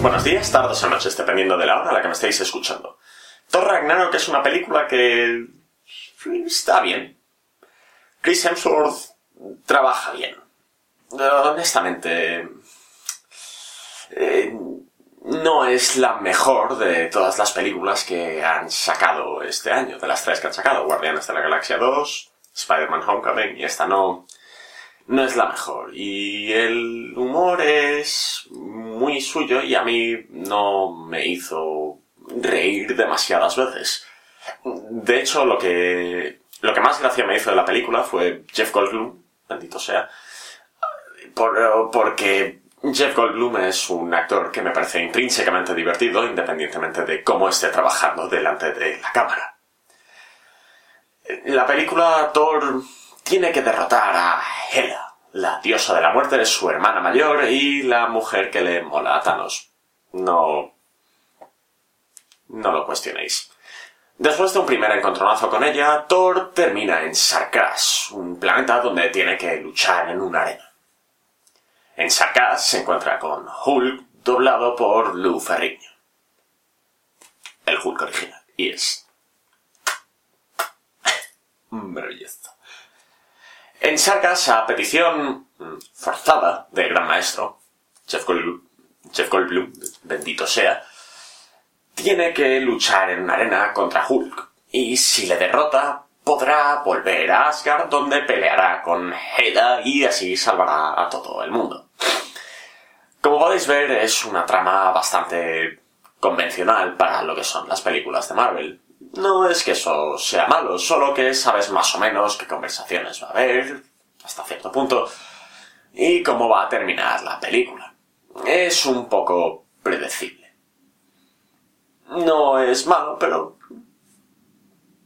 buenos días, tardes o noches, dependiendo de la hora a la que me estéis escuchando. Thor Ragnarok es una película que... está bien. Chris Hemsworth trabaja bien. Honestamente... eh, no es la mejor de todas las películas que han sacado este año, de las tres que han sacado. Guardianes de la Galaxia 2, Spider-Man Homecoming y esta no... No es la mejor. Y el humor es suyo y a mí no me hizo reír demasiadas veces. De hecho, lo que, lo que más gracia me hizo de la película fue Jeff Goldblum, bendito sea, por- porque Jeff Goldblum es un actor que me parece intrínsecamente divertido, independientemente de cómo esté trabajando delante de la cámara. La película Thor tiene que derrotar a Hela, la diosa de la muerte, es su hermana mayor y la mujer que le mola a Thanos. No... No lo cuestionéis. Después de un primer encontronazo con ella, Thor termina en Sarkaz, un planeta donde tiene que luchar en una arena. En Sarkaz se encuentra con Hulk, doblado por Lou Ferrigno. El Hulk original. Y es... Maravilloso. En Sarkaz, a petición mm, forzada del gran maestro, Jeff Goldblum, bendito sea, tiene que luchar en arena contra Hulk. Y si le derrota, podrá volver a Asgard donde peleará con Hela y así salvará a todo el mundo. Como podéis ver, es una trama bastante convencional para lo que son las películas de Marvel. No es que eso sea malo, solo que sabes más o menos qué conversaciones va a haber, hasta cierto punto, y cómo va a terminar la película. Es un poco predecible. No es malo, pero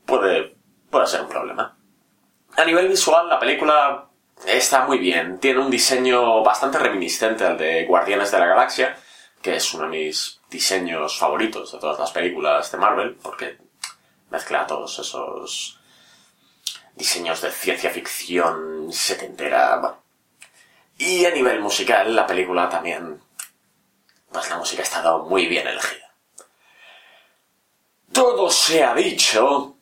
puede, puede ser un problema. A nivel visual, la película está muy bien. Tiene un diseño bastante reminiscente al de Guardianes de la Galaxia, que es uno de mis diseños favoritos de todas las películas de Marvel, porque mezcla todos esos diseños de ciencia ficción setentera. Y a nivel musical, la película también, pues la música ha estado muy bien elegida. Todo se ha dicho,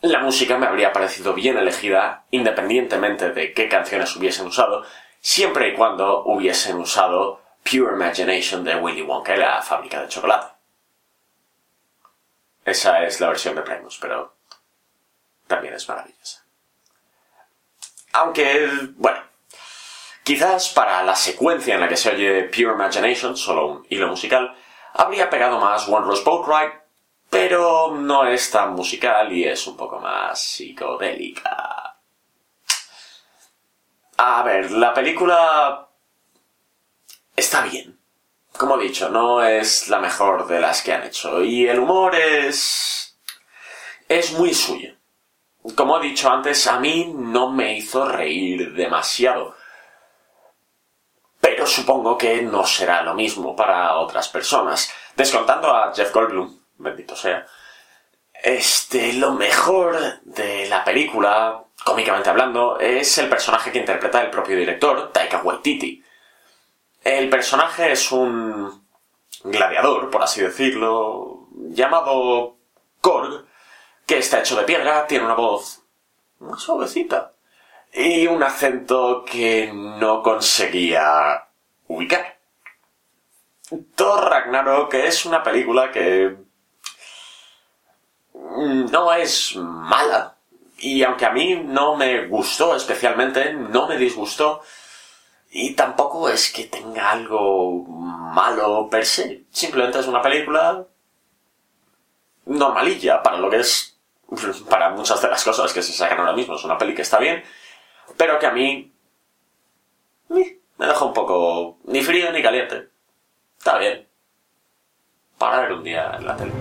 la música me habría parecido bien elegida, independientemente de qué canciones hubiesen usado, siempre y cuando hubiesen usado Pure Imagination de Willy Wonka la fábrica de chocolate. Esa es la versión de Primus, pero también es maravillosa. Aunque, bueno, quizás para la secuencia en la que se oye Pure Imagination, solo un hilo musical, habría pegado más One Rose Boat pero no es tan musical y es un poco más psicodélica. A ver, la película está bien. Como he dicho, no es la mejor de las que han hecho. Y el humor es... es muy suyo. Como he dicho antes, a mí no me hizo reír demasiado. Pero supongo que no será lo mismo para otras personas. Descontando a Jeff Goldblum, bendito sea. Este, lo mejor de la película, cómicamente hablando, es el personaje que interpreta el propio director, Taika Waititi. El personaje es un gladiador, por así decirlo, llamado Korg, que está hecho de piedra, tiene una voz muy suavecita y un acento que no conseguía ubicar. Thor Ragnarok es una película que no es mala y aunque a mí no me gustó especialmente, no me disgustó, y tampoco es que tenga algo malo per se. Simplemente es una película normalilla para lo que es, para muchas de las cosas que se sacan ahora mismo. Es una peli que está bien, pero que a mí me deja un poco ni frío ni caliente. Está bien. Para ver un día en la tele.